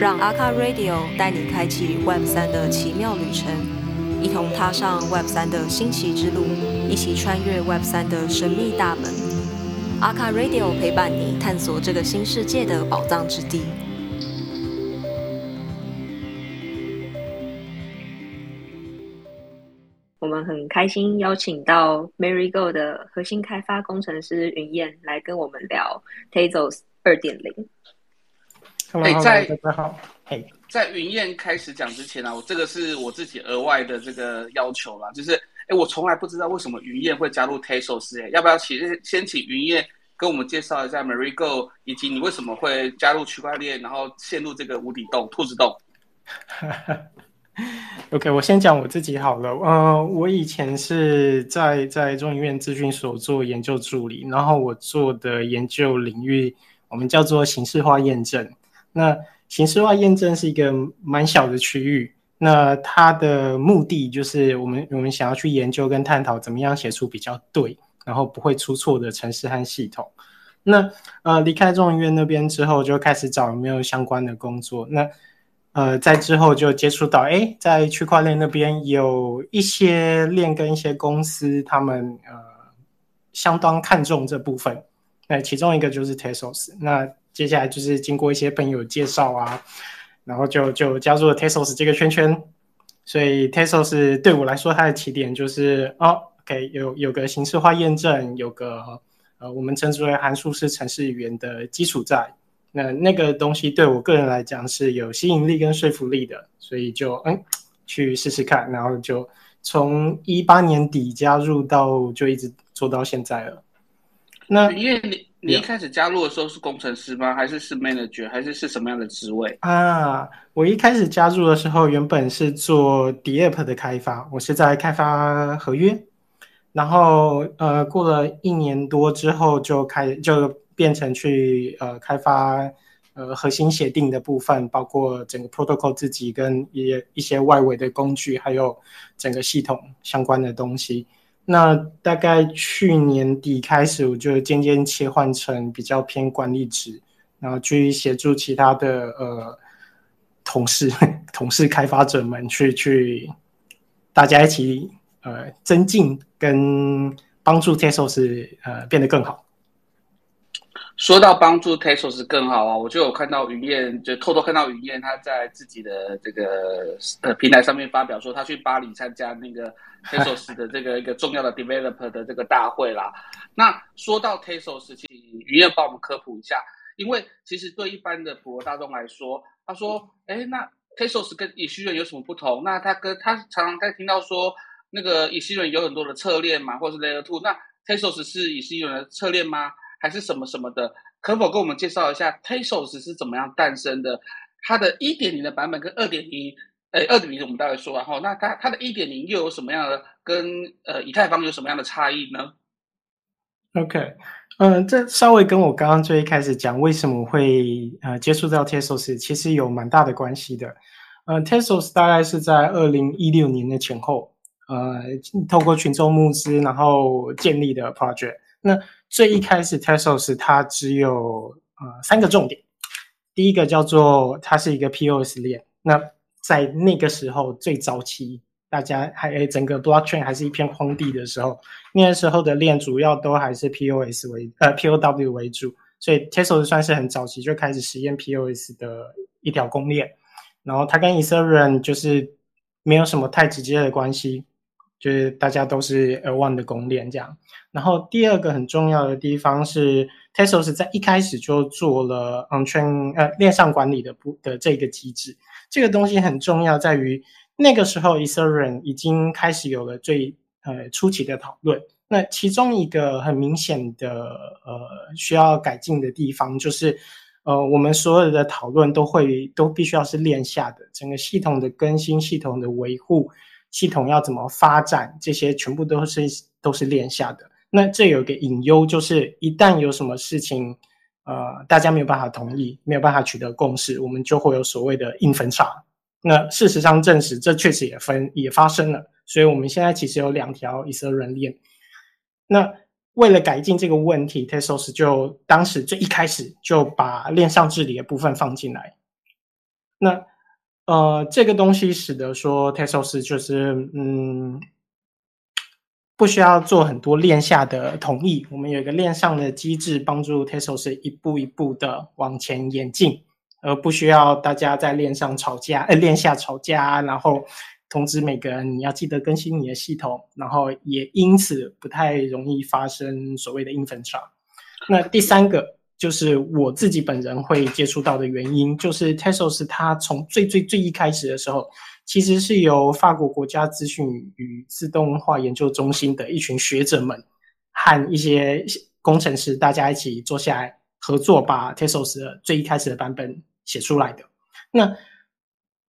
让阿卡 Radio 带你开启 Web 三的奇妙旅程，一同踏上 Web 三的新奇之路，一起穿越 Web 三的神秘大门。阿卡 Radio 陪伴你探索这个新世界的宝藏之地。我们很开心邀请到 Marygo 的核心开发工程师云燕来跟我们聊 Tezos 二点零。哎，在大家好，嘿，在云燕开始讲之前啊，我这个是我自己额外的这个要求啦，就是哎，我从来不知道为什么云燕会加入 Tesos，哎，要不要请先请云燕跟我们介绍一下 MariGo，以及你为什么会加入区块链，然后陷入这个无底洞、兔子洞？OK，我先讲我自己好了。呃，我以前是在在中医院咨询所做研究助理，然后我做的研究领域我们叫做形式化验证。那形式化验证是一个蛮小的区域，那它的目的就是我们我们想要去研究跟探讨怎么样写出比较对，然后不会出错的程式和系统。那呃离开中医院那边之后，就开始找有没有相关的工作。那呃，在之后就接触到，哎，在区块链那边有一些链跟一些公司，他们呃相当看重这部分。那其中一个就是 Tesos，。那接下来就是经过一些朋友介绍啊，然后就就加入了 Tesos 这个圈圈。所以 Tesos 对我来说，它的起点就是哦，OK，有有个形式化验证，有个呃我们称之为函数式程式语言的基础在。那那个东西对我个人来讲是有吸引力跟说服力的，所以就嗯去试试看，然后就从一八年底加入到就一直做到现在了。那因为你你一开始加入的时候是工程师吗？还是是 manager？还是是什么样的职位啊？我一开始加入的时候原本是做 d app 的开发，我是在开发合约，然后呃过了一年多之后就开就。变成去呃开发呃核心协定的部分，包括整个 protocol 自己跟一一些外围的工具，还有整个系统相关的东西。那大概去年底开始，我就渐渐切换成比较偏管理职，然后去协助其他的呃同事、同事开发者们去去大家一起呃增进跟帮助 Tesos 呃变得更好。说到帮助 Tesos 更好啊，我就有看到云燕，就偷偷看到云燕他在自己的这个呃平台上面发表说，他去巴黎参加那个 Tezos 的这个一个重要的 developer 的这个大会啦。那说到 t e s o s 请云燕帮我们科普一下，因为其实对一般的普罗大众来说，他说，哎，那 t e s o s 跟以西人有什么不同？那他跟他常常在听到说，那个以西人有很多的侧链嘛，或者是 Layer Two，那 t e s o s 是以西人的侧链吗？还是什么什么的，可否跟我们介绍一下 t e s o s 是怎么样诞生的？它的一点零的版本跟二点零，呃，二点零我们大概说，然后那它它的一点零又有什么样的跟呃以太坊有什么样的差异呢？OK，嗯，这稍微跟我刚刚最一开始讲为什么会呃接触到 Tezos，其实有蛮大的关系的。呃，Tezos 大概是在二零一六年的前后，呃，透过群众募资然后建立的 project。那最一开始，Tezos 它只有呃三个重点。第一个叫做它是一个 POS 链。那在那个时候最早期，大家还整个 Blockchain 还是一片荒地的时候，那个时候的链主要都还是 POS 为呃 POW 为主，所以 Tezos 算是很早期就开始实验 POS 的一条公链。然后它跟 Ethereum 就是没有什么太直接的关系。就是大家都是 L1 的公链这样，然后第二个很重要的地方是 Tezos 在一开始就做了 on chain 呃链上管理的不的这个机制，这个东西很重要，在于那个时候 Ethereum 已经开始有了最呃初期的讨论，那其中一个很明显的呃需要改进的地方就是呃我们所有的讨论都会都必须要是链下的，整个系统的更新、系统的维护。系统要怎么发展，这些全部都是都是链下的。那这有个隐忧，就是一旦有什么事情，呃，大家没有办法同意，没有办法取得共识，我们就会有所谓的硬分叉。那事实上证实，这确实也分也发生了。所以我们现在其实有两条以色列链。那为了改进这个问题，Tesos 就当时最一开始就把链上治理的部分放进来。那呃，这个东西使得说 Tesos 就是嗯，不需要做很多链下的同意，我们有一个链上的机制，帮助 Tezos 一步一步的往前演进，而不需要大家在链上吵架，呃，链下吵架，然后通知每个人你要记得更新你的系统，然后也因此不太容易发生所谓的 infantry。那第三个。就是我自己本人会接触到的原因，就是 Tezos 它从最最最一开始的时候，其实是由法国国家资讯与自动化研究中心的一群学者们和一些工程师大家一起坐下来合作，把 Tesos 的最一开始的版本写出来的。那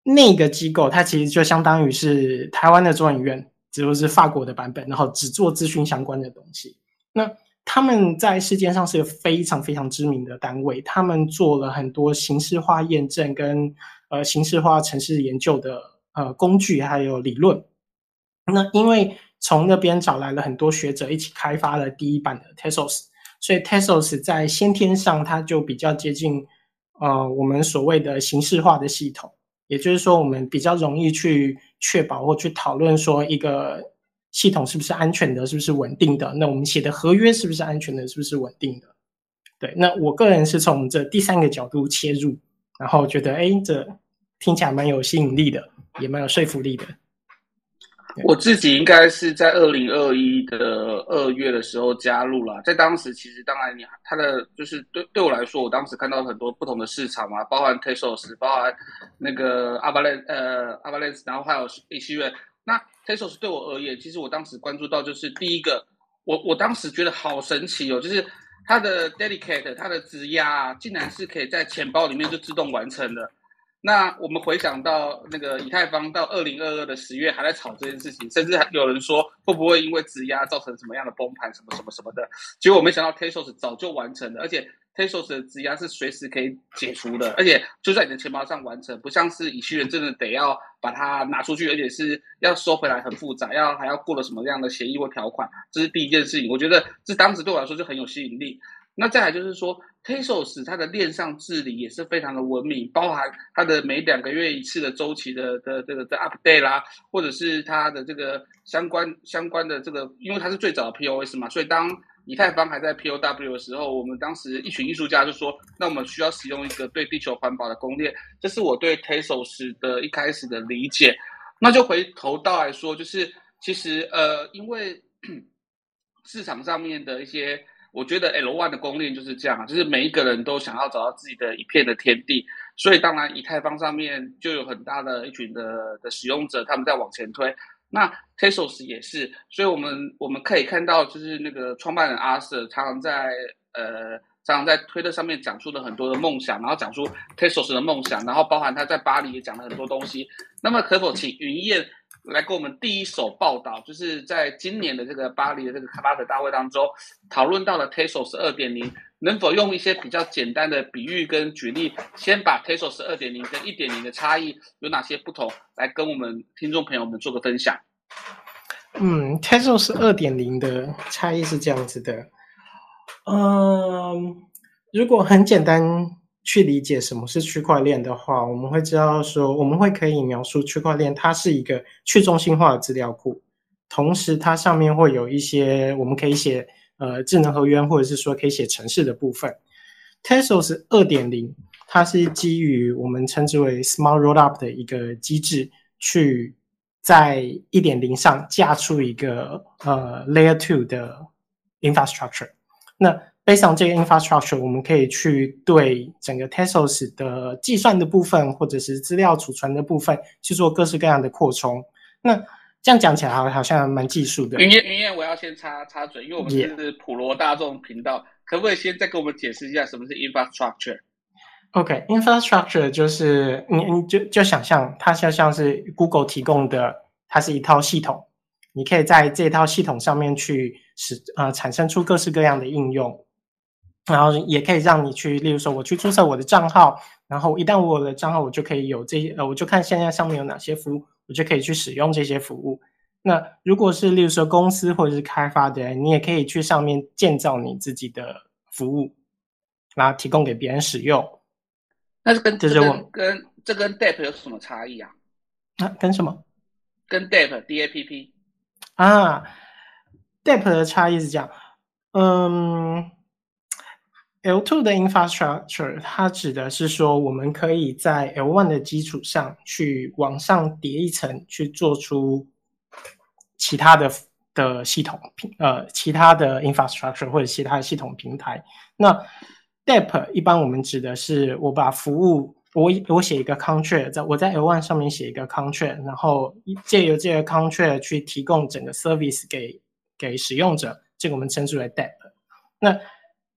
那个机构它其实就相当于是台湾的中研院，只不过是法国的版本，然后只做资讯相关的东西。那他们在世界上是个非常非常知名的单位，他们做了很多形式化验证跟呃形式化城市研究的呃工具还有理论。那因为从那边找来了很多学者一起开发了第一版的 Tesos，所以 Tesos 在先天上它就比较接近呃我们所谓的形式化的系统，也就是说我们比较容易去确保或去讨论说一个。系统是不是安全的？是不是稳定的？那我们写的合约是不是安全的？是不是稳定的？对，那我个人是从这第三个角度切入，然后觉得，哎，这听起来蛮有吸引力的，也蛮有说服力的。我自己应该是在二零二一的二月的时候加入了，在当时其实当然你他的就是对对我来说，我当时看到很多不同的市场嘛，包含 Tesos，包含那个 Avalanche，呃，Avalanche，然后还有一些月。那 Tesos 对我而言，其实我当时关注到就是第一个，我我当时觉得好神奇哦，就是它的 Dedicate，它的质押竟然是可以在钱包里面就自动完成的。那我们回想到那个以太坊到二零二二的十月还在炒这件事情，甚至还有人说会不会因为质押造成什么样的崩盘，什么什么什么的。结果没想到 Tezos 早就完成了，而且。Tezos 的质押是随时可以解除的，而且就在你的钱包上完成，不像是以太人真的得要把它拿出去，而且是要收回来很复杂，要还要过了什么样的协议或条款，这是第一件事情。我觉得这当时对我来说就很有吸引力。那再来就是说，Tesos 它的链上治理也是非常的文明，包含它的每两个月一次的周期的的这个的 update 啦，或者是它的这个相关相关的这个，因为它是最早的 POS 嘛，所以当以太坊还在 POW 的时候，我们当时一群艺术家就说：“那我们需要使用一个对地球环保的公链。”这是我对 Tesos 的一开始的理解。那就回头到来说，就是其实呃，因为 市场上面的一些，我觉得 L1 的公链就是这样，就是每一个人都想要找到自己的一片的天地，所以当然以太坊上面就有很大的一群的的使用者，他们在往前推。那 Tezos 也是，所以我们我们可以看到，就是那个创办人阿瑟常常在呃常常在推特上面讲出了很多的梦想，然后讲出 Tezos 的梦想，然后包含他在巴黎也讲了很多东西。那么可否请云燕来给我们第一手报道，就是在今年的这个巴黎的这个卡巴特大会当中讨论到了 Tesos 二点零，能否用一些比较简单的比喻跟举例，先把 Tesos 二点零跟一点零的差异有哪些不同，来跟我们听众朋友们做个分享。嗯，Tesos 二点零的差异是这样子的。嗯，如果很简单去理解什么是区块链的话，我们会知道说，我们会可以描述区块链，它是一个去中心化的资料库，同时它上面会有一些我们可以写呃智能合约，或者是说可以写程式的部分。Tesos 二点零，它是基于我们称之为 Smart Rollup 的一个机制去。在一点零上架出一个呃 Layer Two 的 infrastructure，那 based on 这个 infrastructure，我们可以去对整个 Tesos 的计算的部分或者是资料储存的部分去做各式各样的扩充。那这样讲起来好好像蛮技术的。云燕，云燕，我要先插插嘴，因为我们是普罗大众频道，可不可以先再给我们解释一下什么是 infrastructure？OK，infrastructure 就是你你就就想象它就像是 Google 提供的，它是一套系统，你可以在这套系统上面去使呃产生出各式各样的应用，然后也可以让你去，例如说我去注册我的账号，然后一旦我的账号我就可以有这些呃我就看现在上面有哪些服务，我就可以去使用这些服务。那如果是例如说公司或者是开发的人，你也可以去上面建造你自己的服务，然后提供给别人使用。那是跟这是我跟跟这跟 DApp 有什么差异啊？啊，跟什么跟 DApp D A P P 啊？DApp 的差异是这样，嗯，L2 的 infrastructure 它指的是说，我们可以在 L1 的基础上去往上叠一层，去做出其他的的系统平呃其他的 infrastructure 或者其他的系统平台。那 DApp 一般我们指的是我把服务我我写一个 contract，在我在 L1 上面写一个 contract，然后借由这个 contract 去提供整个 service 给给使用者，这个我们称之为 DApp。那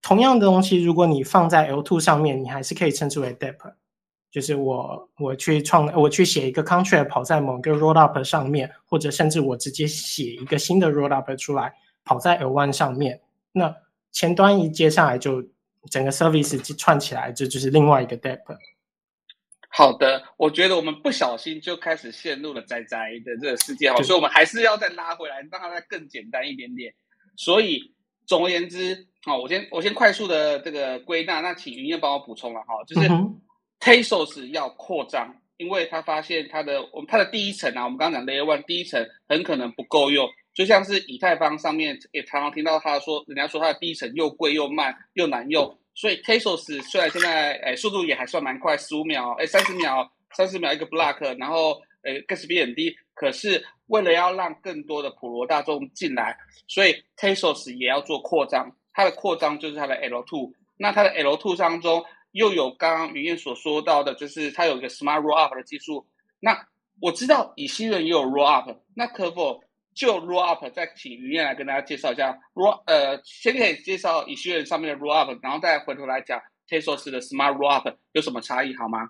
同样的东西，如果你放在 L2 上面，你还是可以称之为 DApp。就是我我去创我去写一个 contract 跑在某个 rollup 上面，或者甚至我直接写一个新的 rollup 出来跑在 L1 上面，那前端一接下来就整个 service 串起来，这就是另外一个 DApp。好的，我觉得我们不小心就开始陷入了宅宅的这个世界哈，所以我们还是要再拉回来，让它再更简单一点点。所以总而言之，好，我先我先快速的这个归纳，那请云燕帮我补充了哈，就是 Tesos 要扩张，因为他发现它的我们它的第一层啊，我们刚刚讲 Layer One 第一层很可能不够用，就像是以太坊上面也常常听到他说，人家说它的第一层又贵又慢又难用。所以 Tesos 虽然现在诶速度也还算蛮快，十五秒诶三十秒三十秒一个 block，然后诶 gas 比很低，可是为了要让更多的普罗大众进来，所以 Tesos 也要做扩张。它的扩张就是它的 L2，那它的 L2 当中又有刚刚云燕所说到的，就是它有一个 Smart Rollup 的技术。那我知道以西人也有 Rollup，那可否？就 Rollup 再请于燕来跟大家介绍一下 Roll，呃，先可以介绍以学院上面的 Rollup，然后再回头来讲 Tesos 的 Smart Rollup 有什么差异，好吗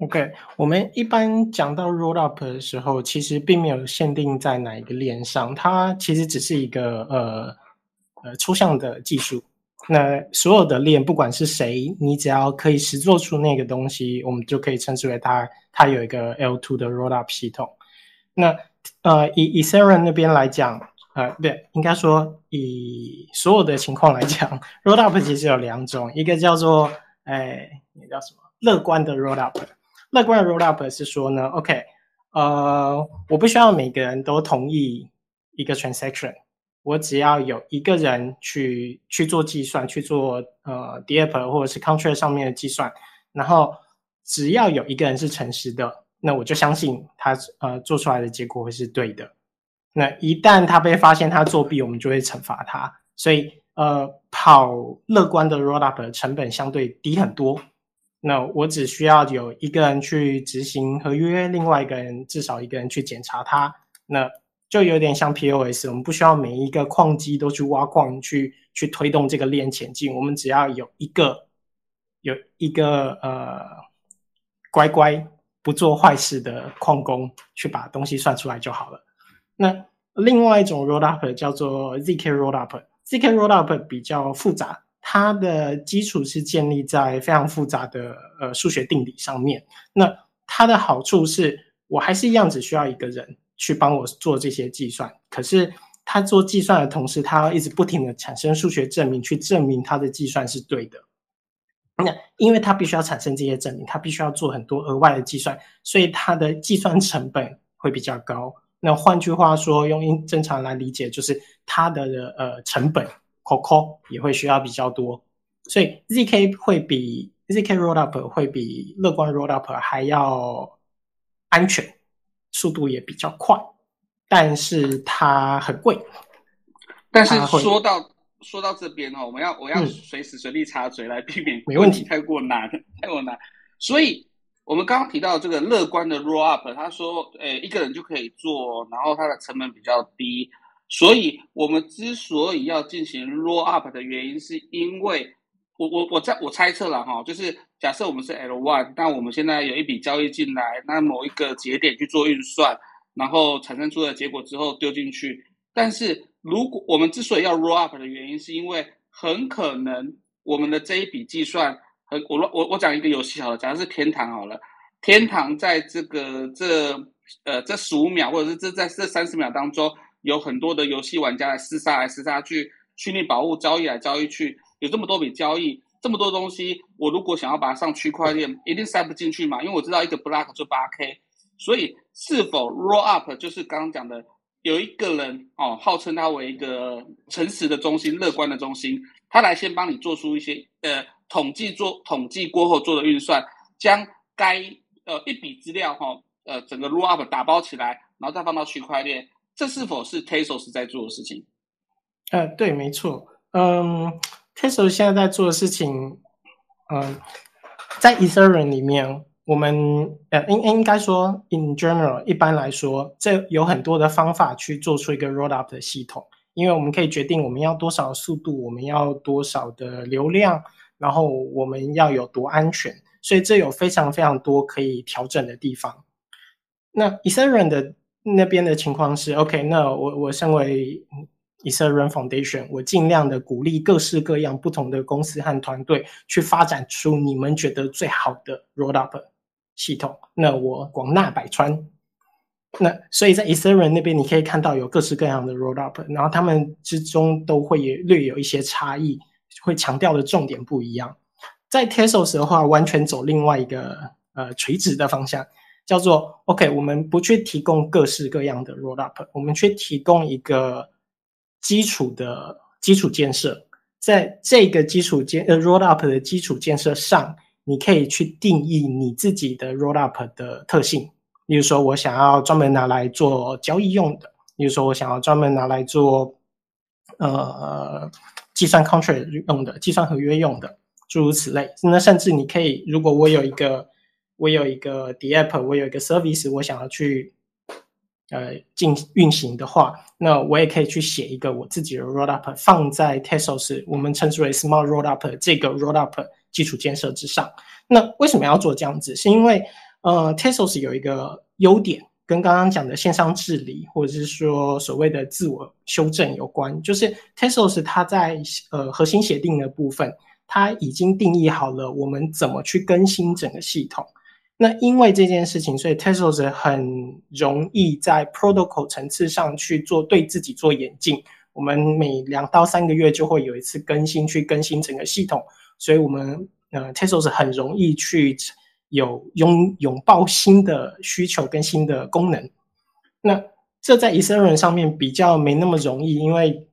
？OK，我们一般讲到 Rollup 的时候，其实并没有限定在哪一个链上，它其实只是一个呃呃抽象的技术。那所有的链，不管是谁，你只要可以实做出那个东西，我们就可以称之为它它有一个 L2 的 Rollup 系统。那呃，以 Ethereum 那边来讲，呃，对，应该说以所有的情况来讲，Rollup 其实有两种，一个叫做，哎，那叫什么？乐观的 Rollup。乐观的 Rollup 是说呢，OK，呃，我不需要每个人都同意一个 transaction，我只要有一个人去去做计算，去做呃 DApp 或者是 Contract 上面的计算，然后只要有一个人是诚实的。那我就相信他呃做出来的结果会是对的。那一旦他被发现他作弊，我们就会惩罚他。所以呃跑乐观的 rollup 的成本相对低很多。那我只需要有一个人去执行合约，另外一个人至少一个人去检查它。那就有点像 POS，我们不需要每一个矿机都去挖矿去去推动这个链前进。我们只要有一个有一个呃乖乖。不做坏事的矿工去把东西算出来就好了。那另外一种 rollup 叫做 zk rollup，zk rollup 比较复杂，它的基础是建立在非常复杂的呃数学定理上面。那它的好处是我还是一样只需要一个人去帮我做这些计算，可是他做计算的同时，他要一直不停的产生数学证明去证明他的计算是对的。那因为他必须要产生这些证明，他必须要做很多额外的计算，所以它的计算成本会比较高。那换句话说，用正常来理解，就是它的呃成本 COCO 也会需要比较多。所以 ZK 会比 ZK Rollup 会比乐观 Rollup 还要安全，速度也比较快，但是它很贵。但是说到。说到这边哦，我们要我要随时随地插嘴来避免没问题太过难 太过难。所以我们刚刚提到这个乐观的 rollup，他说，诶，一个人就可以做，然后它的成本比较低。所以我们之所以要进行 rollup 的原因，是因为我我我在我猜测了哈，就是假设我们是 L one，那我们现在有一笔交易进来，那某一个节点去做运算，然后产生出的结果之后丢进去，但是。如果我们之所以要 roll up 的原因，是因为很可能我们的这一笔计算，很我我我讲一个游戏好了，假如是天堂好了，天堂在这个这呃这十五秒或者是这在这三十秒当中，有很多的游戏玩家来厮杀来厮杀去，虚拟宝物交易来交易去，有这么多笔交易，这么多东西，我如果想要把它上区块链，一定塞不进去嘛？因为我知道一个 block 就八 K，所以是否 roll up 就是刚刚讲的，有一个人哦，号称他为一个诚实的中心、乐观的中心，他来先帮你做出一些呃统计，做统计过后做的运算，将该呃一笔资料哈呃整个 roll up 打包起来，然后再放到区块链，这是否是 Tezos 在做的事情？呃，对，没错，嗯。Tesla 现在在做的事情，嗯，在 Ethereum 里面，我们呃应应该说，in general，一般来说，这有很多的方法去做出一个 roll up 的系统，因为我们可以决定我们要多少速度，我们要多少的流量，然后我们要有多安全，所以这有非常非常多可以调整的地方。那 Ethereum 的那边的情况是，OK，那我我身为 Ethereum Foundation，我尽量的鼓励各式各样不同的公司和团队去发展出你们觉得最好的 Rollup 系统。那我广纳百川。那所以在 Ethereum 那边，你可以看到有各式各样的 Rollup，然后他们之中都会略有一些差异，会强调的重点不一样。在 Tesos 的话，完全走另外一个呃垂直的方向，叫做 OK，我们不去提供各式各样的 Rollup，我们去提供一个。基础的基础建设，在这个基础建呃 roll up 的基础建设上，你可以去定义你自己的 roll up 的特性。例如说，我想要专门拿来做交易用的；，例如说，我想要专门拿来做呃计算 contract 用的、计算合约用的，诸如此类。那甚至你可以，如果我有一个我有一个 d app，我有一个 service，我想要去。呃，进运行的话，那我也可以去写一个我自己的 rollup，放在 Tezos 我们称之为 Smart Rollup 这个 rollup 基础建设之上。那为什么要做这样子？是因为呃 Tesos 有一个优点，跟刚刚讲的线上治理或者是说所谓的自我修正有关，就是 Tesos 它在呃核心协定的部分，它已经定义好了我们怎么去更新整个系统。那因为这件事情，所以 Tezos 很容易在 protocol 层次上去做对自己做演进。我们每两到三个月就会有一次更新，去更新整个系统。所以，我们呃 Tezos 很容易去有拥拥抱新的需求跟新的功能。那这在 Ethereum 上面比较没那么容易，因为。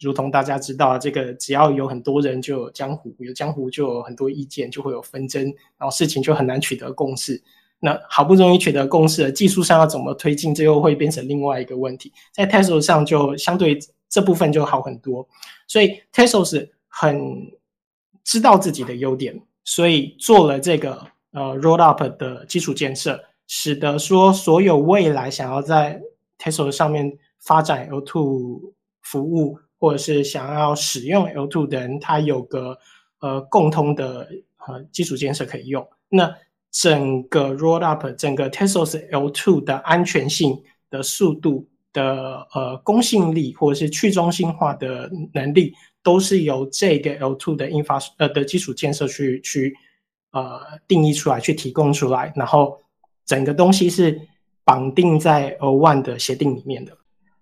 如同大家知道，这个只要有很多人，就有江湖，有江湖就有很多意见，就会有纷争，然后事情就很难取得共识。那好不容易取得共识了，技术上要怎么推进，这又会变成另外一个问题。在 Tesla 上就相对这部分就好很多，所以 Tesla 是很知道自己的优点，所以做了这个呃 Rollup 的基础建设，使得说所有未来想要在 Tesla 上面发展 L2 服务。或者是想要使用 L2 的人，他有个呃共通的呃基础建设可以用。那整个 Rollup 整个 Tezos L2 的安全性的速度的呃公信力，或者是去中心化的能力，都是由这个 L2 的印发呃的基础建设去去呃定义出来，去提供出来。然后整个东西是绑定在 L1 的协定里面的。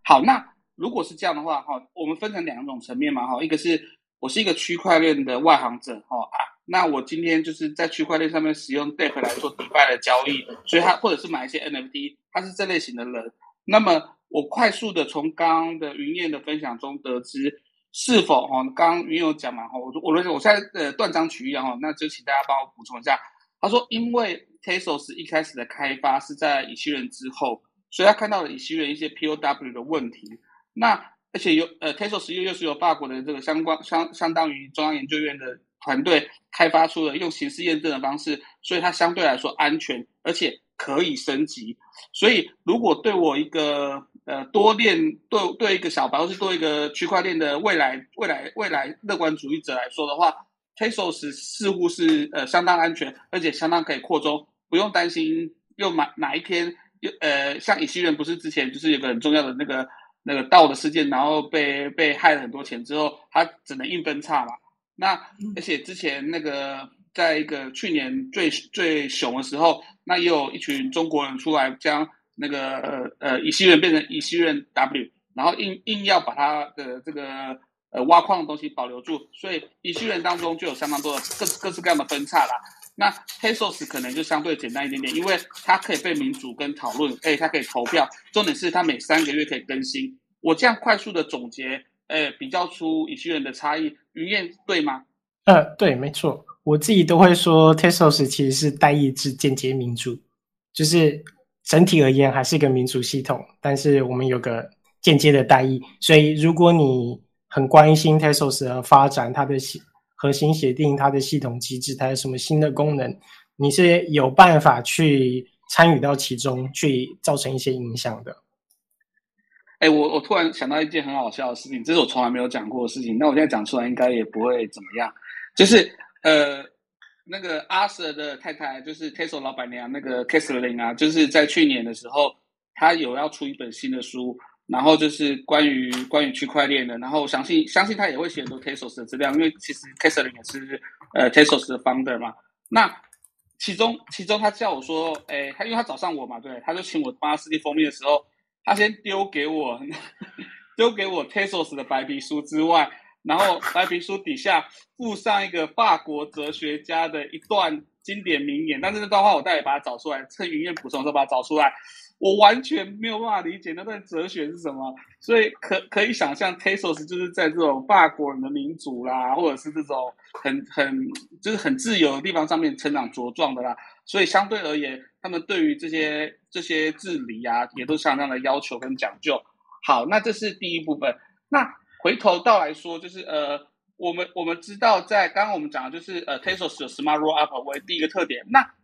好，那。如果是这样的话，哈，我们分成两种层面嘛，哈，一个是我是一个区块链的外行者，哈啊，那我今天就是在区块链上面使用 DEX 来做 DeFi 的交易，所以他或者是买一些 NFT，他是这类型的人。那么我快速的从刚刚的云燕的分享中得知，是否哈，刚刚云有讲嘛，哈，我我我我现在呃断章取义啊，哈，那就请大家帮我补充一下。他说，因为 Tezos 一开始的开发是在以西人之后，所以他看到了以西人一些 POW 的问题。那而且有呃，Tezos 又又是由法国的这个相关相相当于中央研究院的团队开发出了用形式验证的方式，所以它相对来说安全，而且可以升级。所以如果对我一个呃多链对对一个小白或是多一个区块链的未来未来未来乐观主义者来说的话，Tezos 似乎是呃相当安全，而且相当可以扩充，不用担心又哪哪一天又呃像以西人不是之前就是有个很重要的那个。那个盗的事件，然后被被害了很多钱之后，他只能硬分叉嘛。那而且之前那个在一个去年最最熊的时候，那也有一群中国人出来将那个呃以西元变成以西元 W，然后硬硬要把它的这个呃挖矿的东西保留住，所以一序人当中就有相当多的各各式各样的分叉啦。那 Tezos 可能就相对简单一点点，因为它可以被民主跟讨论，哎，它可以投票，重点是它每三个月可以更新。我这样快速的总结，呃，比较出一些人的差异，云燕对吗？呃，对，没错，我自己都会说 Tezos 其实是代议制间接民主，就是整体而言还是一个民主系统，但是我们有个间接的代议，所以如果你很关心 Tezos 的发展，它的核心协定它的系统机制，它有什么新的功能，你是有办法去参与到其中，去造成一些影响的。哎，我我突然想到一件很好笑的事情，这是我从来没有讲过的事情。那我现在讲出来，应该也不会怎么样。就是呃，那个阿 Sir 的太太，就是 Tesla 老板娘那个 Kathleen 啊，就是在去年的时候，她有要出一本新的书。然后就是关于关于区块链的，然后相信相信他也会写很多 Tesos 的资料，因为其实 k a t h e r i n 也是呃 Tesos 的 founder 嘛。那其中其中他叫我说，哎，他因为他找上我嘛，对，他就请我帮他设计封面的时候，他先丢给我 丢给我 Tesos 的白皮书之外，然后白皮书底下附上一个法国哲学家的一段经典名言，但是那段话我待会把它找出来，趁云燕补充的时候把它找出来。我完全没有办法理解那段哲学是什么，所以可可以想象 Tesos 就是在这种法国人的民主啦，或者是这种很很就是很自由的地方上面成长茁壮的啦，所以相对而言，他们对于这些这些治理啊，也都相当的要求跟讲究。好，那这是第一部分。那回头到来说，就是呃，我们我们知道，在刚刚我们讲的就是呃 Tesos 有 Smart Roll Up 为第一个特点。那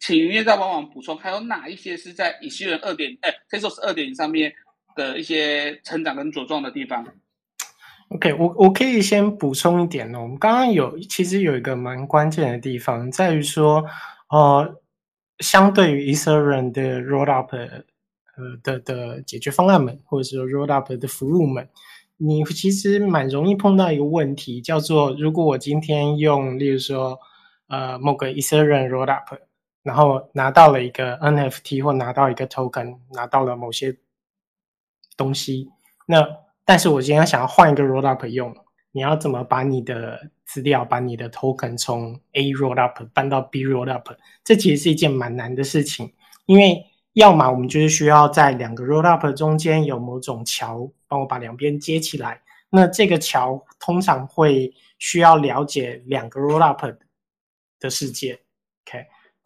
请云业再帮忙补充，还有哪一些是在以西人二点哎，Tezos 二点上面的一些成长跟茁壮的地方？OK，我我可以先补充一点哦。我们刚刚有其实有一个蛮关键的地方，在于说，呃，相对于 Ethereum 的 Rollup 呃的的解决方案们，或者说 Rollup 的服务们，你其实蛮容易碰到一个问题，叫做如果我今天用，例如说，呃，某个 Ethereum Rollup。然后拿到了一个 NFT 或拿到一个 token，拿到了某些东西。那但是我今天想要换一个 rollup 用，你要怎么把你的资料、把你的 token 从 A rollup 搬到 B rollup？这其实是一件蛮难的事情，因为要么我们就是需要在两个 rollup 中间有某种桥，帮我把两边接起来。那这个桥通常会需要了解两个 rollup 的世界。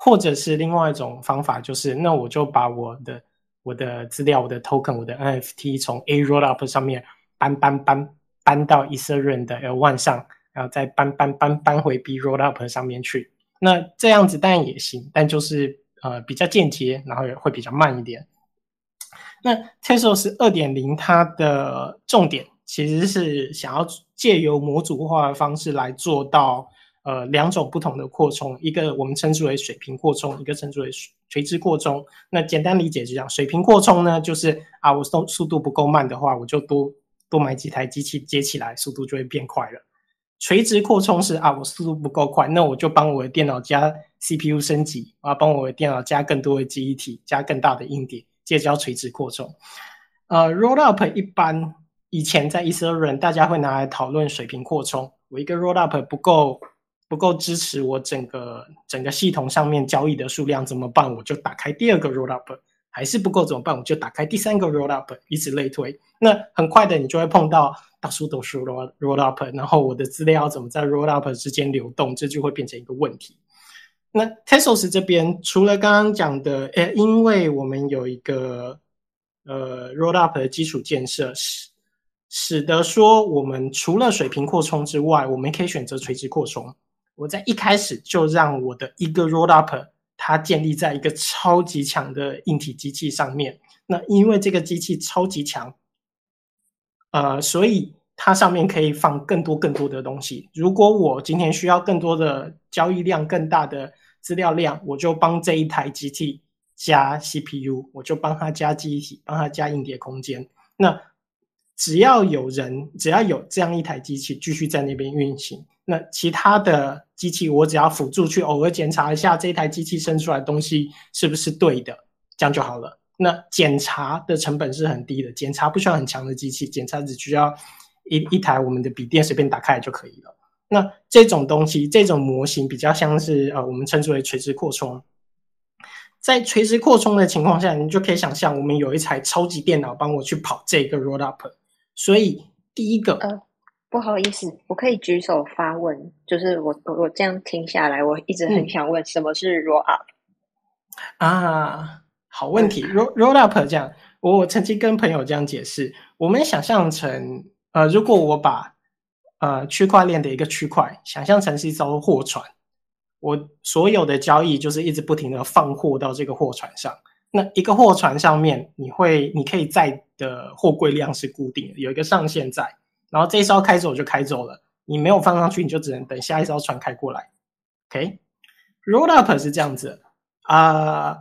或者是另外一种方法，就是那我就把我的我的资料、我的 token、我的 NFT 从 A rollup 上面搬搬搬搬到 Ethereum 的 L1 上，然后再搬搬搬搬回 B rollup 上面去。那这样子当然也行，但就是呃比较间接，然后也会比较慢一点。那 Tesos 二点零它的重点其实是想要借由模组化的方式来做到。呃，两种不同的扩充，一个我们称之为水平扩充，一个称之为垂直扩充。那简单理解就这样，水平扩充呢，就是啊，我速速度不够慢的话，我就多多买几台机器接起来，速度就会变快了。垂直扩充是啊，我速度不够快，那我就帮我的电脑加 CPU 升级啊，帮我的电脑加更多的记忆体，加更大的硬碟，这叫垂直扩充。呃，Rollup 一般以前在 e t h e r e 大家会拿来讨论水平扩充，我一个 Rollup 不够。不够支持我整个整个系统上面交易的数量怎么办？我就打开第二个 rollup，还是不够怎么办？我就打开第三个 rollup，以此类推。那很快的，你就会碰到大数都是 roll rollup，然后我的资料怎么在 rollup 之间流动？这就会变成一个问题。那 Tesos 这边除了刚刚讲的，诶，因为我们有一个呃 rollup 的基础建设使使得说我们除了水平扩充之外，我们可以选择垂直扩充。我在一开始就让我的一个 rollup 它建立在一个超级强的硬体机器上面。那因为这个机器超级强，呃，所以它上面可以放更多更多的东西。如果我今天需要更多的交易量、更大的资料量，我就帮这一台机器加 CPU，我就帮它加记忆体，帮它加硬碟空间。那只要有人，只要有这样一台机器继续在那边运行。那其他的机器，我只要辅助去偶尔检查一下这台机器生出来东西是不是对的，这样就好了。那检查的成本是很低的，检查不需要很强的机器，检查只需要一一台我们的笔电随便打开就可以了。那这种东西，这种模型比较像是呃，我们称之为垂直扩充。在垂直扩充的情况下，你就可以想象，我们有一台超级电脑帮我去跑这个 rollup。所以第一个，不好意思，我可以举手发问，就是我我我这样听下来，我一直很想问，什么是 rollup？啊，好问题，roll rollup 这样，我曾经跟朋友这样解释，我们想象成，呃，如果我把呃区块链的一个区块想象成是一艘货船。我所有的交易就是一直不停的放货到这个货船上。那一个货船上面，你会你可以载的货柜量是固定的，有一个上限在。然后这一艘开走就开走了，你没有放上去，你就只能等下一艘船开过来。OK，roll up 是这样子啊。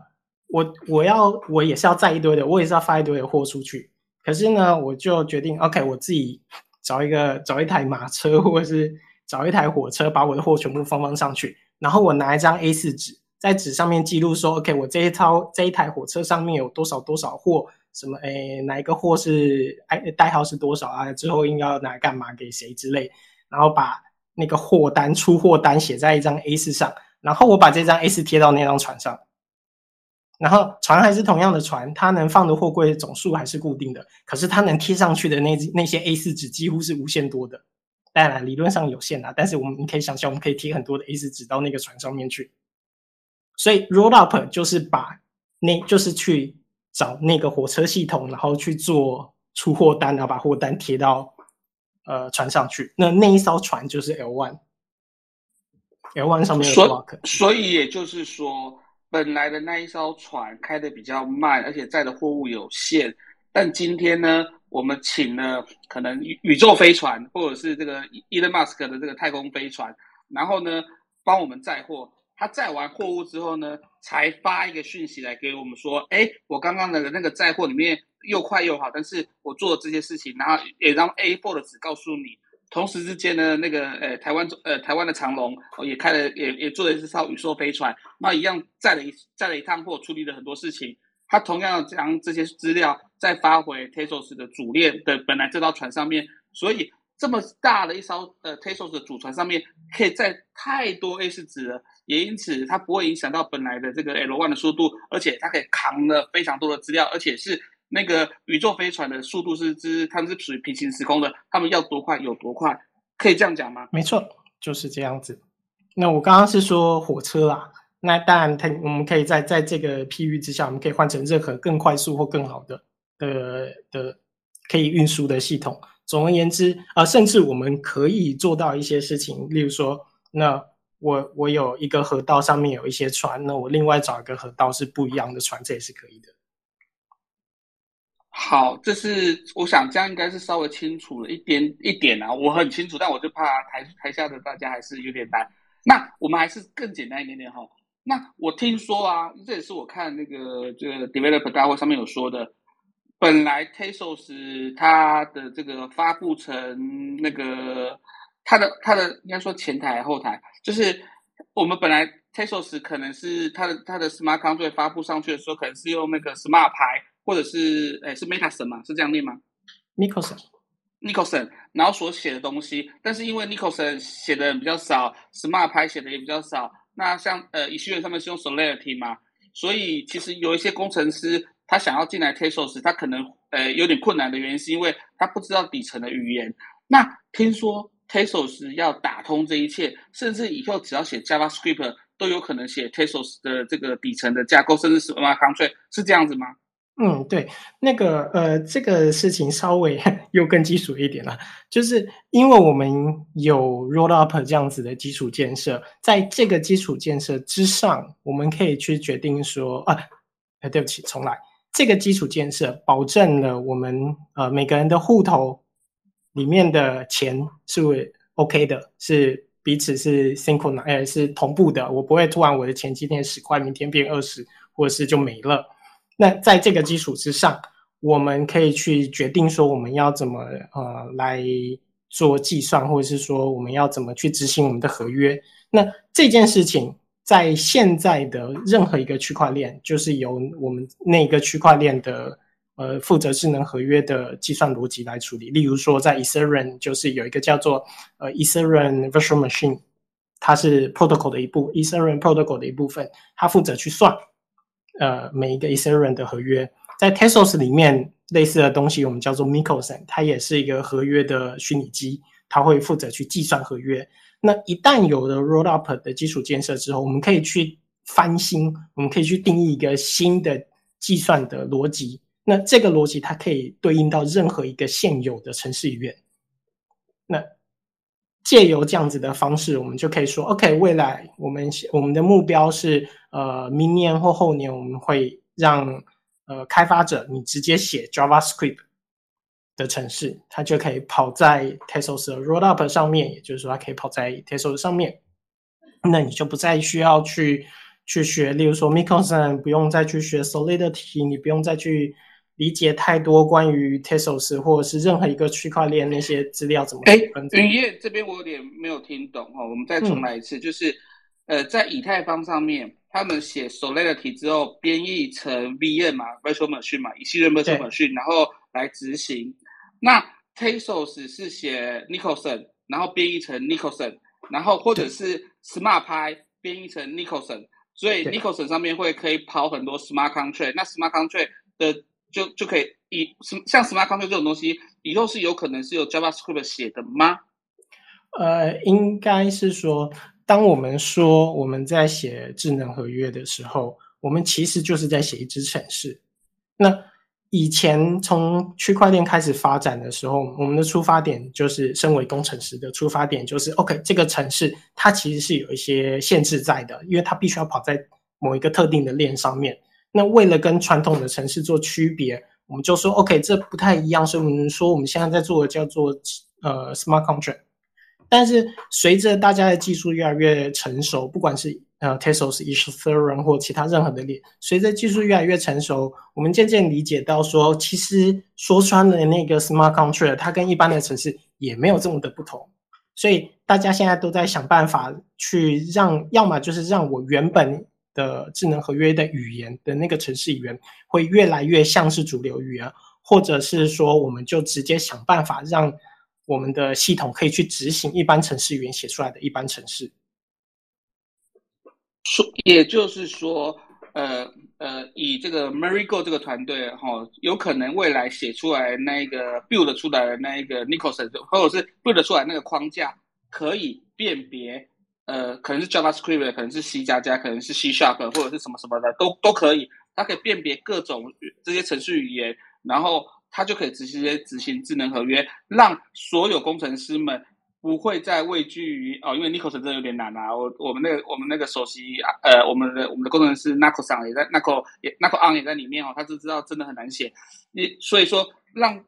我我要我也是要载一堆的，我也是要发一堆的货出去。可是呢，我就决定 OK，我自己找一个找一台马车，或者是找一台火车，把我的货全部放放上去。然后我拿一张 A 四纸，在纸上面记录说：“OK，我这一套这一台火车上面有多少多少货，什么诶，哪一个货是哎代号是多少啊？之后应该要拿干嘛给谁之类。”然后把那个货单出货单写在一张 A 四上，然后我把这张 A 四贴到那张船上。然后船还是同样的船，它能放的货柜总数还是固定的，可是它能贴上去的那那些 A 四纸几乎是无限多的。当然，理论上有限啊，但是我们你可以想象，我们可以贴很多的 A 四纸到那个船上面去。所以 roll up 就是把那，就是去找那个火车系统，然后去做出货单，然后把货单贴到呃船上去。那那一艘船就是 L one，L one 上面的 block。所以也就是说，本来的那一艘船开的比较慢，而且载的货物有限，但今天呢？我们请了可能宇宇宙飞船，或者是这个 Elon Musk 的这个太空飞船，然后呢，帮我们载货。他载完货物之后呢，才发一个讯息来给我们说：，哎，我刚刚的那个载货里面又快又好，但是我做了这些事情，然后也让 A4 的纸告诉你。同时之间呢，那个呃台湾呃台湾的长龙也开了，也也做了一艘宇宙飞船，那一样载了一载了一趟货，处理了很多事情。他同样将这些资料再发回 Tesos 的主链的本来这艘船上面，所以这么大的一艘呃 Tesos 的主船上面可以载太多 A 四纸了，也因此它不会影响到本来的这个 L one 的速度，而且它可以扛了非常多的资料，而且是那个宇宙飞船的速度是之，它们是属于平行时空的，它们要多快有多快，可以这样讲吗？没错，就是这样子。那我刚刚是说火车啊。那当然，它我们可以在在这个譬喻之下，我们可以换成任何更快速或更好的的的可以运输的系统。总而言之，啊，甚至我们可以做到一些事情，例如说，那我我有一个河道上面有一些船，那我另外找一个河道是不一样的船，这也是可以的。好，这是我想这样应该是稍微清楚了一点一点啊，我很清楚，但我就怕台台下的大家还是有点难。那我们还是更简单一点点哈。那我听说啊，这也是我看那个这个 developer 大会上面有说的，本来 Tesos 它的这个发布成那个它的它的应该说前台后台，就是我们本来 Tesos 可能是它的它的 smart contract 发布上去的时候，可能是用那个 smart 牌或者是诶是 Metason 嘛，是这样念吗？Nicholson，Nicholson，然后所写的东西，但是因为 Nicholson 写的比较少，smart 牌写的也比较少。那像呃，以学院上面是用 Solarity 嘛，所以其实有一些工程师他想要进来 Tesos，他可能呃有点困难的原因是因为他不知道底层的语言。那听说 Tesos 要打通这一切，甚至以后只要写 JavaScript 都有可能写 Tesos 的这个底层的架构，甚至是 Smart Contract，是这样子吗？嗯，对，那个呃，这个事情稍微 又更基础一点了，就是因为我们有 roll up 这样子的基础建设，在这个基础建设之上，我们可以去决定说啊，哎，对不起，重来，这个基础建设保证了我们呃每个人的户头里面的钱是 OK 的，是彼此是 synchronous，哎，是同步的，我不会突然我的钱今天十块，明天变二十，或者是就没了。那在这个基础之上，我们可以去决定说我们要怎么呃来做计算，或者是说我们要怎么去执行我们的合约。那这件事情在现在的任何一个区块链，就是由我们那个区块链的呃负责智能合约的计算逻辑来处理。例如说，在 Ethereum 就是有一个叫做呃 Ethereum Virtual Machine，它是 protocol 的一部 Ethereum protocol 的一部分，它负责去算呃每一个 Ethereum 的合约。在 Tezos 里面类似的东西，我们叫做 Mikosen，它也是一个合约的虚拟机，它会负责去计算合约。那一旦有了 Rollup 的基础建设之后，我们可以去翻新，我们可以去定义一个新的计算的逻辑。那这个逻辑它可以对应到任何一个现有的城市语言。那借由这样子的方式，我们就可以说，OK，未来我们我们的目标是，呃，明年或后年我们会让呃开发者你直接写 JavaScript 的城市，它就可以跑在 Tesos 的 Rollup 上面，也就是说它可以跑在 Tesos 上面。那你就不再需要去去学，例如说 Mikosen，不用再去学 Solidity，你不用再去理解太多关于 Tesos 或者是任何一个区块链那些资料怎么哎分，组。云燕这边我有点没有听懂哈，我们再重来一次，就是呃，在以太坊上面，他们写 Solidity 之后编译成 VM 嘛，Virtual Machine 嘛，以信任 Virtual Machine，然后来执行。那 Tesos 是写 Nicholson，然后编译成 Nicholson，然后或者是 Smart Pi 编译成 Nicholson，所以 Nicholson 上面会可以跑很多 Smart Contract，那 Smart Contract 的就就可以以什像 Smart Contract 这种东西，以后是有可能是由 JavaScript 写的吗？呃，应该是说，当我们说我们在写智能合约的时候，我们其实就是在写一支程式。那以前从区块链开始发展的时候，我们的出发点就是身为工程师的出发点就是，OK，这个城市它其实是有一些限制在的，因为它必须要跑在某一个特定的链上面。那为了跟传统的城市做区别，我们就说 OK，这不太一样，所以我们说我们现在在做的叫做呃 smart contract。但是随着大家的技术越来越成熟，不管是呃 Tesos、Ethereum 或其他任何的链，随着技术越来越成熟，我们渐渐理解到说，其实说穿了那个 smart contract 它跟一般的城市也没有这么的不同。所以大家现在都在想办法去让，要么就是让我原本的智能合约的语言的那个程式语言会越来越像是主流语言，或者是说我们就直接想办法让我们的系统可以去执行一般程式语言写出来的一般程式。说，也就是说，呃呃，以这个 Marigo 这个团队哈、有可能未来写出来那个 build 出来的那一个 Nicholson，或者是 build 出来那个框架，可以辨别，呃，可能是 JavaScript，可能是 C 加加，可能是 C Sharp，或者是什么什么的，都都可以，它可以辨别各种这些程序语言，然后它就可以直接执行智能合约，让所有工程师们不会再畏惧于哦，因为 Nico 真的有点难啊。我我们那个我们那个首席啊呃，我们的我们的工程师 Naco 上也在 Naco 也 Naco on 也在里面哦，他就知道真的很难写。你所以说让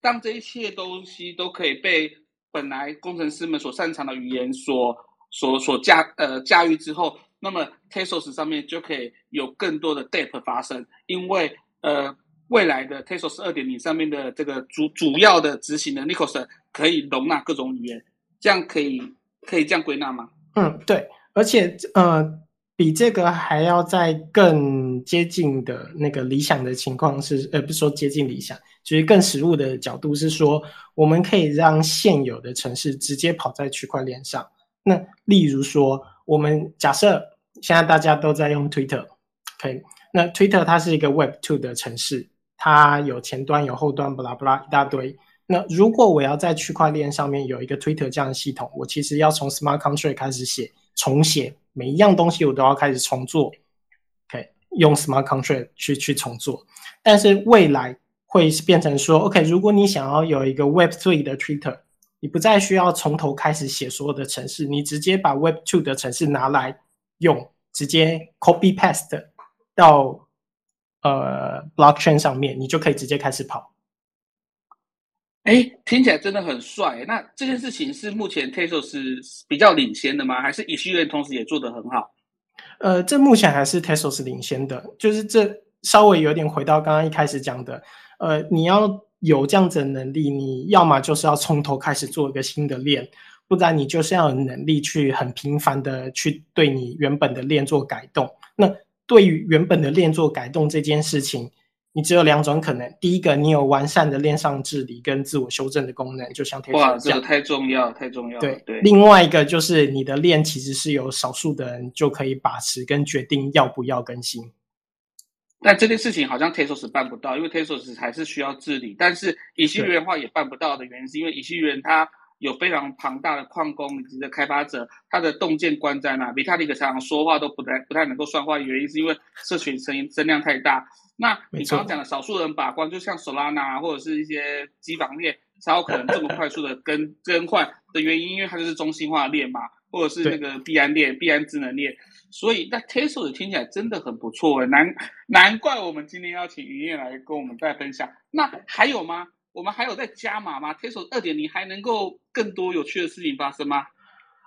让这一切东西都可以被本来工程师们所擅长的语言所所所驾呃驾驭之后，那么 Tesos 上面就可以有更多的 depth 发生，因为呃。未来的 Tesos 二点零上面的这个主主要的执行的 Nicholson 可以容纳各种语言，这样可以可以这样归纳吗？嗯，对，而且呃，比这个还要再更接近的那个理想的情况是，呃，不是说接近理想，就是更实物的角度是说，我们可以让现有的城市直接跑在区块链上。那例如说，我们假设现在大家都在用 Twitter，OK，、那 Twitter 它是一个 Web 2的城市，它有前端有后端，巴拉巴拉一大堆。那如果我要在区块链上面有一个 Twitter 这样的系统，我其实要从 Smart Contract 开始写，重写每一样东西，我都要开始重做。OK，用 Smart Contract 去去重做。但是未来会变成说，OK，如果你想要有一个 Web 3的 Twitter，你不再需要从头开始写所有的程式，你直接把 Web 2的程式拿来用，直接 copy paste 到呃 blockchain 上面，你就可以直接开始跑。哎，听起来真的很帅。那这件事情是目前 t e s o 是比较领先的吗？还是以序列同时也做得很好？呃，这目前还是 t e s o 是领先的，就是这稍微有点回到刚刚一开始讲的，呃，你要有这样子的能力，你要么就是要从头开始做一个新的链，不然你就是要有能力去很频繁的去对你原本的链做改动。那对于原本的链做改动这件事情，你只有两种可能：第一个，你有完善的链上治理跟自我修正的功能，就像 Tezos 哇。这个太重要，太重要。对对，另外一个就是你的链其实是有少数的人就可以把持跟决定要不要更新。但这件事情好像 Tesos 办不到，因为 Tesos 还是需要治理。但是以西元的话也办不到的原因，是因为以西元它有非常庞大的矿工以及的开发者，它的洞见关在那。比特币常常说话都不太不太能够算话，原因是因为社群声音声量太大。那你刚刚讲的少数人把关，就像 Solana 或者是一些机房链，才有可能这么快速的更 更换的原因，因为它就是中心化链嘛，或者是那个币安链、币安智能链。所以，那 Tesla 听起来真的很不错诶，难难怪我们今天要请云燕来跟我们再分享。那还有吗？我们还有在加码吗 Tesla 二点零还能够更多有趣的事情发生吗？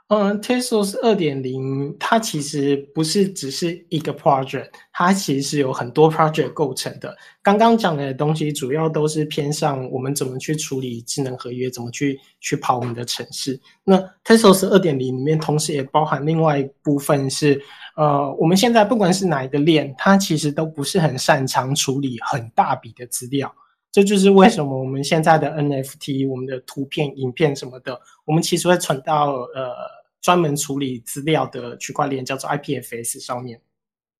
嗯，Tezos 二点零它其实不是只是一个 project，它其实是有很多 project 构成的。刚刚讲的东西主要都是偏向我们怎么去处理智能合约，怎么去去跑我们的城市。那 Tesos 二点零里面同时也包含另外一部分是，呃，我们现在不管是哪一个链，它其实都不是很擅长处理很大笔的资料。这就是为什么我们现在的 NFT、我们的图片、影片什么的，我们其实会存到呃专门处理资料的区块链，叫做 IPFS 上面。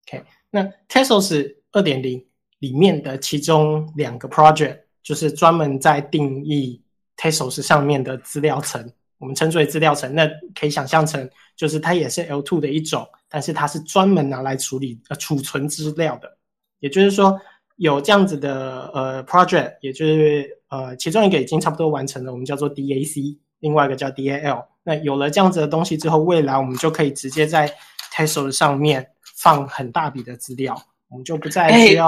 OK，那 Tesos 二点零里面的其中两个 project 就是专门在定义 Tesos 上面的资料层，我们称之为资料层。那可以想象成就是它也是 L2 的一种，但是它是专门拿来处理呃储存资料的，也就是说。有这样子的呃 project，也就是呃其中一个已经差不多完成了，我们叫做 DAC，另外一个叫 DAL。那有了这样子的东西之后，未来我们就可以直接在 Tesla 上面放很大笔的资料，我们就不再需要。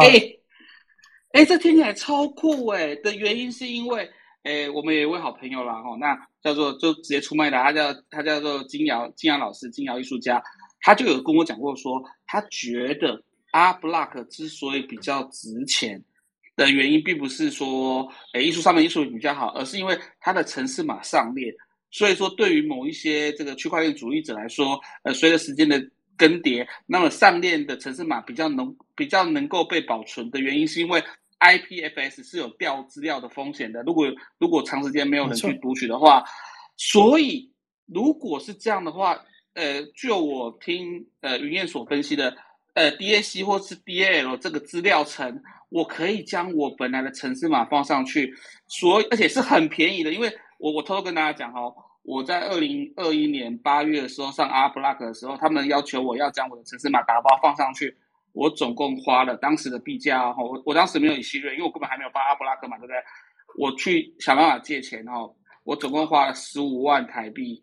哎这听起来超酷哎！的原因是因为，哎，我们有一位好朋友啦哦，那叫做就直接出卖的，他叫他叫做金瑶金瑶老师，金瑶艺术家，他就有跟我讲过说，他觉得。R Block 之所以比较值钱的原因，并不是说，诶艺术上面艺术比较好，而是因为它的城市码上链。所以说，对于某一些这个区块链主义者来说，呃，随着时间的更迭，那么上链的城市码比较能比较能够被保存的原因，是因为 IPFS 是有掉资料的风险的。如果如果长时间没有人去读取的话，所以如果是这样的话，呃，就我听呃云燕所分析的。呃，DAC 或是 DAL 这个资料层，我可以将我本来的城市码放上去，所以而且是很便宜的。因为我我偷偷跟大家讲哦，我在二零二一年八月的时候上 R Block 的时候，他们要求我要将我的城市码打包放上去，我总共花了当时的币价哈，我我当时没有以息瑞，因为我根本还没有发 R Block 嘛，对不对？我去想办法借钱哦，我总共花了十五万台币，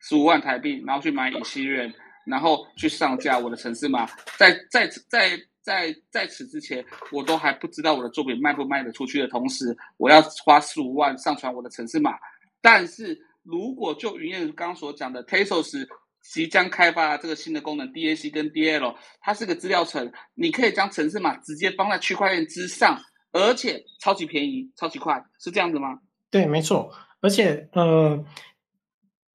十五万台币，然后去买以息瑞。然后去上架我的城市码，在在在在在此之前，我都还不知道我的作品卖不卖得出去的同时，我要花十五万上传我的城市码。但是如果就云燕刚所讲的 Tesos 即将开发这个新的功能 DAC 跟 DL，它是个资料层，你可以将城市码直接放在区块链之上，而且超级便宜、超级快，是这样子吗？对，没错，而且呃。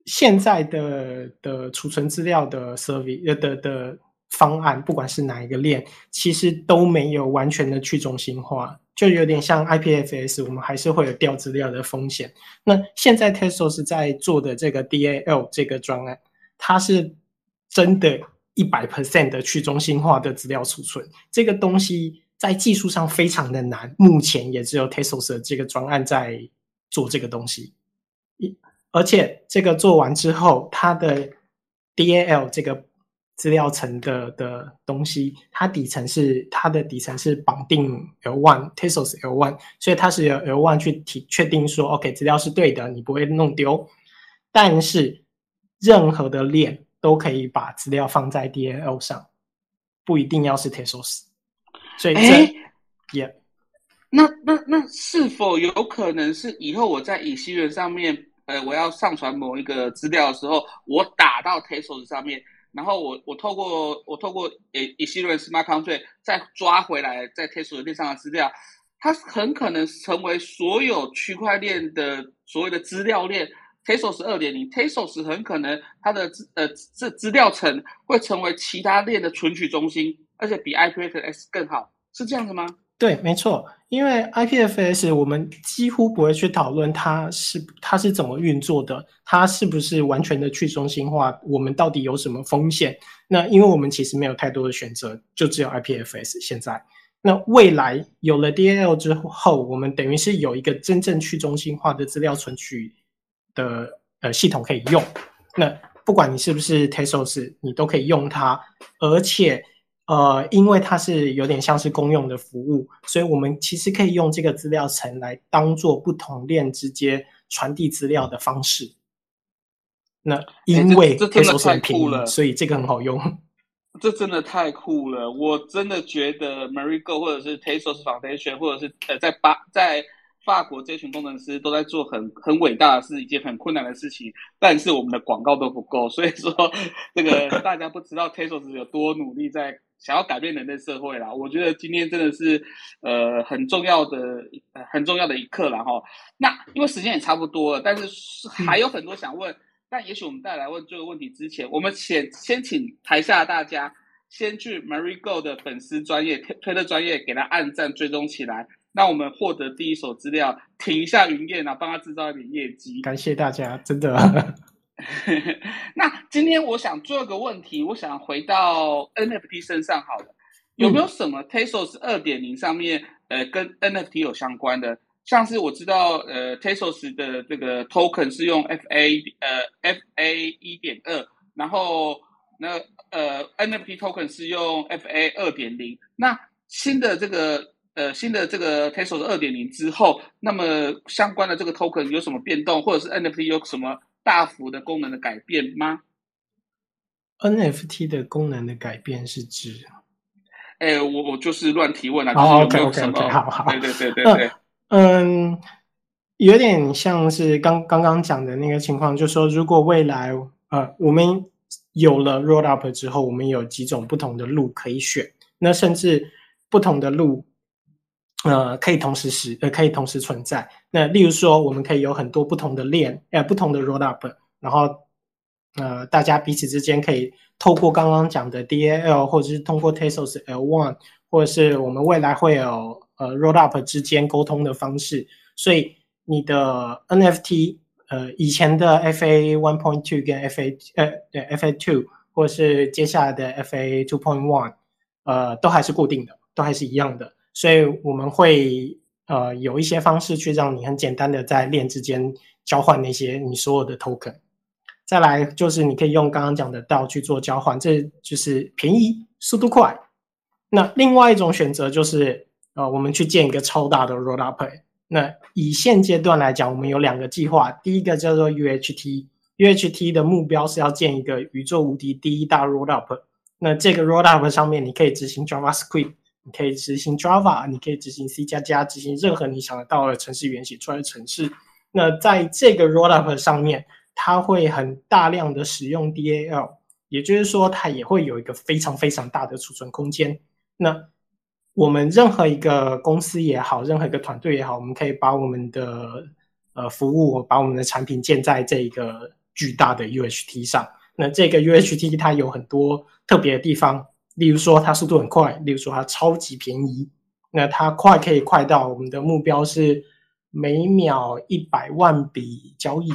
现在的的储存资料的 service 呃的的方案，不管是哪一个链，其实都没有完全的去中心化，就有点像 IPFS，我们还是会有掉资料的风险。那现在 Tesla 是在做的这个 DAL 这个专案，它是真的一百 percent 的去中心化的资料储存，这个东西在技术上非常的难，目前也只有 Tesla 这个专案在做这个东西。一一而且这个做完之后，它的 DAL 这个资料层的的东西，它底层是它的底层是绑定 L1 Tesos L1，所以它是由 L1 去提确定说，OK 资料是对的，你不会弄丢。但是任何的链都可以把资料放在 DAL 上，不一定要是 Tesos。所以这也那那那是否有可能是以后我在以西元上面？呃，我要上传某一个资料的时候，我打到 t e s o s 上面，然后我我透过我透过呃以西瑞 Smart Contract 再抓回来在 t e s o s 链上的资料，它很可能成为所有区块链的所谓的资料链 t e s o s 二点零 t e s o s 很可能它的资呃这资料层会成为其他链的存取中心，而且比 IPFS 更好，是这样子吗？对，没错，因为 IPFS 我们几乎不会去讨论它是它是怎么运作的，它是不是完全的去中心化，我们到底有什么风险？那因为我们其实没有太多的选择，就只有 IPFS 现在。那未来有了 DAL 之后，我们等于是有一个真正去中心化的资料存取的呃系统可以用。那不管你是不是 Tesos，你都可以用它，而且。呃，因为它是有点像是公用的服务，所以我们其实可以用这个资料层来当做不同链之间传递资料的方式。那因为这太酷了，所以这个很好用。这真的太酷了，我真的觉得 Marigo 或者是 t e s o s Foundation 或者是呃在巴在。法国这群工程师都在做很很伟大的事，一件很困难的事情，但是我们的广告都不够，所以说这个大家不知道 t e s o s 有多努力在想要改变人类社会啦。我觉得今天真的是呃很重要的很重要的一刻了哈。那因为时间也差不多了，但是还有很多想问，但也许我们再来问这个问题之前，我们先先请台下大家先去 Mary Go 的粉丝专业推推的专业给他按赞追踪起来。那我们获得第一手资料，停一下云燕啊，帮他制造一点业绩。感谢大家，真的。那今天我想做一个问题，我想回到 NFT 身上好了，有没有什么 Tesos 二点零上面，呃，跟 NFT 有相关的？像是我知道，呃 Tesos 的这个 token 是用 FA，呃，FA 一点二，然后那呃，NFT token 是用 FA 二点零。那新的这个。呃，新的这个 Tesos 二点零之后，那么相关的这个 token 有什么变动，或者是 NFT 有什么大幅的功能的改变吗？NFT 的功能的改变是指？哎，我我就是乱提问了。OK OK OK，好好，对对对对对。嗯，有点像是刚刚刚讲的那个情况，就是说，如果未来呃，我们有了 Roll Up 之后，我们有几种不同的路可以选，那甚至不同的路。呃，可以同时使呃，可以同时存在。那例如说，我们可以有很多不同的链，呃，不同的 roll up，然后呃，大家彼此之间可以透过刚刚讲的 DAL，或者是通过 Tesos L1，或者是我们未来会有呃 roll up 之间沟通的方式。所以你的 NFT，呃，以前的 FA one point two 跟 FA 呃对 FA two，或者是接下来的 FA two point one，呃，都还是固定的，都还是一样的。所以我们会呃有一些方式去让你很简单的在链之间交换那些你所有的 token。再来就是你可以用刚刚讲的道去做交换，这就是便宜、速度快。那另外一种选择就是呃我们去建一个超大的 roll up。那以现阶段来讲，我们有两个计划，第一个叫做 UHT，UHT 的目标是要建一个宇宙无敌第一大 roll up。那这个 roll up 上面你可以执行 JavaScript。你可以执行 Java，你可以执行 C 加加，执行任何你想得到的程式语言写出来的程式。那在这个 Rollup 上面，它会很大量的使用 DAL，也就是说，它也会有一个非常非常大的储存空间。那我们任何一个公司也好，任何一个团队也好，我们可以把我们的呃服务，把我们的产品建在这一个巨大的 UHT 上。那这个 UHT 它有很多特别的地方。例如说，它速度很快；例如说，它超级便宜。那它快可以快到我们的目标是每秒一百万笔交易。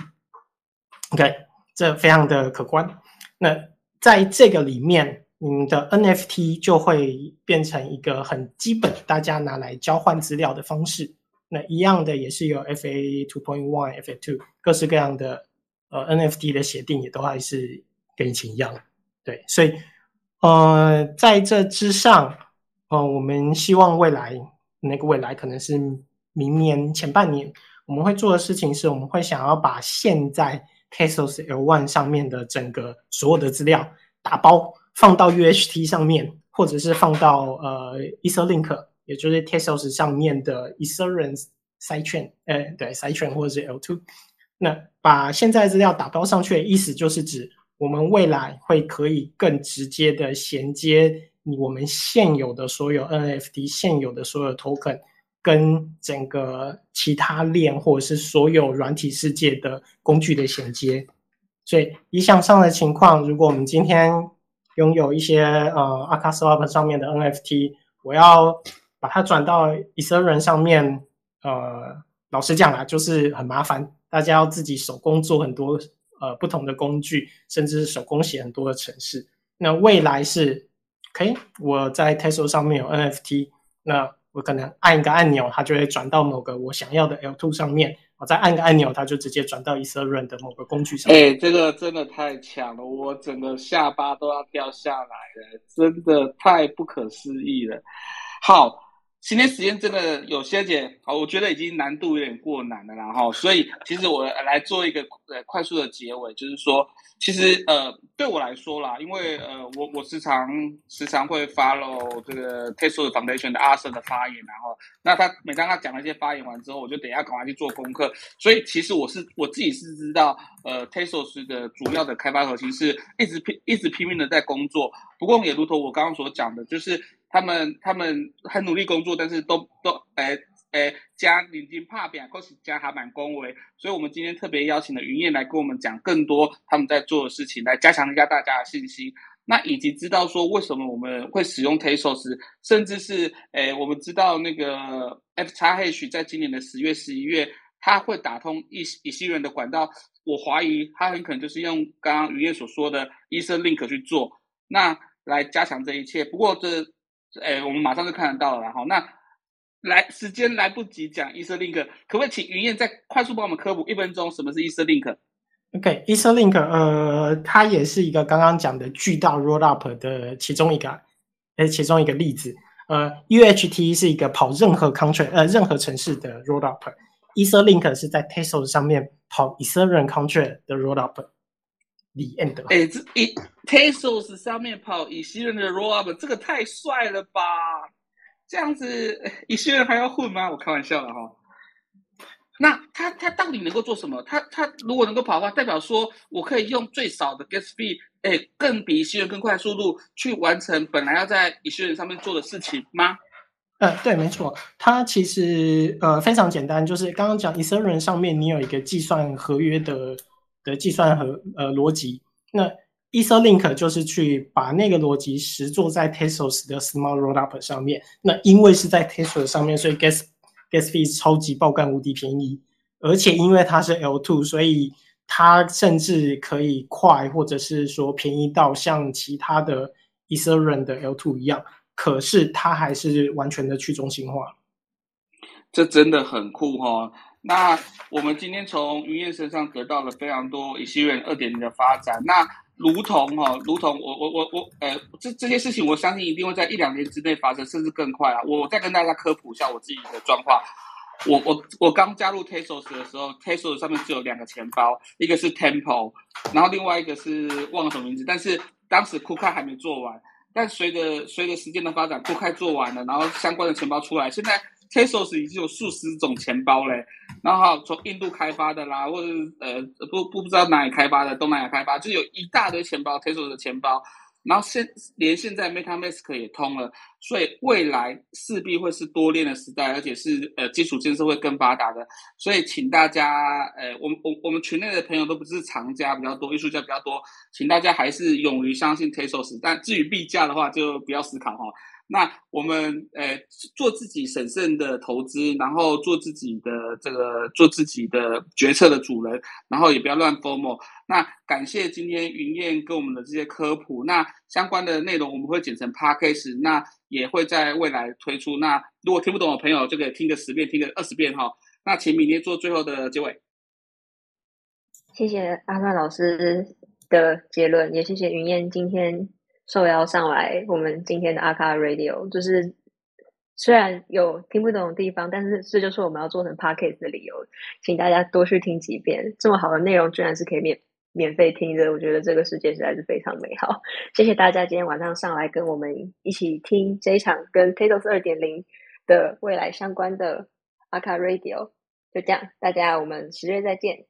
OK，这非常的可观。那在这个里面，你的 NFT 就会变成一个很基本，大家拿来交换资料的方式。那一样的也是有 FA two point one、FA two 各式各样的呃 NFT 的协定，也都还是跟以前一样。对，所以。呃，在这之上，呃，我们希望未来那个未来可能是明年前半年，我们会做的事情是，我们会想要把现在 Tesos L1 上面的整个所有的资料打包放到 UHT 上面，或者是放到呃 EtherLink，也就是 Tesos 上面的 Ethereum Sidechain，呃，对，Sidechain 或者是 L two，那把现在资料打包上去的意思就是指。我们未来会可以更直接的衔接我们现有的所有 NFT、现有的所有 token，跟整个其他链或者是所有软体世界的工具的衔接。所以理想上的情况，如果我们今天拥有一些呃 a k a Swap 上面的 NFT，我要把它转到 Ethereum 上面，呃，老实讲啊，就是很麻烦，大家要自己手工做很多呃不同的工具，甚至是手工写很多的程式。那未来是，OK，我在 Tesla 上面有 NFT，那我可能按一个按钮，它就会转到某个我想要的 L2 上面。我再按个按钮，它就直接转到 Ethereum 的某个工具上。哎，这个真的太强了，我整个下巴都要掉下来了，真的太不可思议了。好，今天时间真的有些点，好，我觉得已经难度有点过难了，然后，所以其实我来做一个呃快速的结尾，就是说。其实呃，对我来说啦，因为呃，我我时常时常会 follow 这个 Tesla Foundation 的阿森的发言，然后那他每当他讲了一些发言完之后，我就等一下赶快去做功课。所以其实我是我自己是知道，呃，Tesla 的主要的开发核心是一直拼一直拼命的在工作。不过也如同我刚刚所讲的，就是他们他们很努力工作，但是都都哎。诶，加领金帕比或是加还蛮恭维，所以我们今天特别邀请了云燕来跟我们讲更多他们在做的事情，来加强一下大家的信心。那以及知道说为什么我们会使用 Tesos，甚至是诶，我们知道那个 F 叉 H 在今年的十月、十一月，它会打通以以西人的管道，我怀疑它很可能就是用刚刚云燕所说的医生 Link 去做，那来加强这一切。不过这诶，我们马上就看得到了，然后那。来，时间来不及讲 Etherlink，可不可以请云燕再快速帮我们科普一分钟，什么是 Etherlink？OK，Etherlink，呃，它也是一个刚刚讲的巨大 Rollup 的其中一个，呃，其中一个例子。呃，UHT 是一个跑任何 country，呃，任何城市的 Rollup，Etherlink 是在 Tesla 上面跑 Ethereum contract 的 Rollup。李 end，哎，这一 Tesla 上面跑以西人的 Rollup，这个太帅了吧！这样子，以西人还要混吗？我开玩笑的哈。那他他到底能够做什么？他他如果能够跑的话，代表说我可以用最少的 gas fee，哎，更比以西人更快速度去完成本来要在以西人上面做的事情吗？呃，对，没错。它其实呃非常简单，就是刚刚讲 Ethereum 上面你有一个计算合约的的计算和呃逻辑，那。Etherlink 就是去把那个逻辑实做在 Tesla 的 Small Rollup 上面。那因为是在 Tesla 上面，所以 Gas Gas Fee 超级爆干无敌便宜。而且因为它是 L2，所以它甚至可以快，或者是说便宜到像其他的 Ethereum 的 L2 一样。可是它还是完全的去中心化。这真的很酷哈。那我们今天从云燕身上得到了非常多 Ethereum 二点零的发展。那如同哈，如同我我我我，呃，这这些事情，我相信一定会在一两年之内发生，甚至更快啊！我再跟大家科普一下我自己的状况。我我我刚加入 Tesos 的时候，Tesos 上面只有两个钱包，一个是 Temple，然后另外一个是忘了什么名字。但是当时酷开还没做完，但随着随着时间的发展，酷开做完了，然后相关的钱包出来，现在。Tesos 已经有数十种钱包嘞，然后从印度开发的啦，或者呃不不不知道哪里开发的，东南亚开发，就有一大堆钱包，Tezos 的钱包。然后现连现在 MetaMask 也通了，所以未来势必会是多链的时代，而且是呃基础建设会更发达的。所以请大家，呃，我们我我们群内的朋友都不是藏家比较多，艺术家比较多，请大家还是勇于相信 Tezos。但至于币价的话，就不要思考哈。那我们呃做自己审慎的投资，然后做自己的这个做自己的决策的主人，然后也不要乱 form。那感谢今天云燕跟我们的这些科普，那相关的内容我们会剪成 podcast，那也会在未来推出。那如果听不懂的朋友就可以听个十遍，听个二十遍哈。那请明天做最后的结尾。谢谢阿范老师的结论，也谢谢云燕今天。受邀上来，我们今天的阿卡 Radio 就是虽然有听不懂的地方，但是这就是我们要做成 Podcast 的理由，请大家多去听几遍。这么好的内容，居然是可以免免费听的，我觉得这个世界实在是非常美好。谢谢大家今天晚上上来跟我们一起听这一场跟 Tatos 二点零的未来相关的阿卡 Radio。就这样，大家我们十月再见。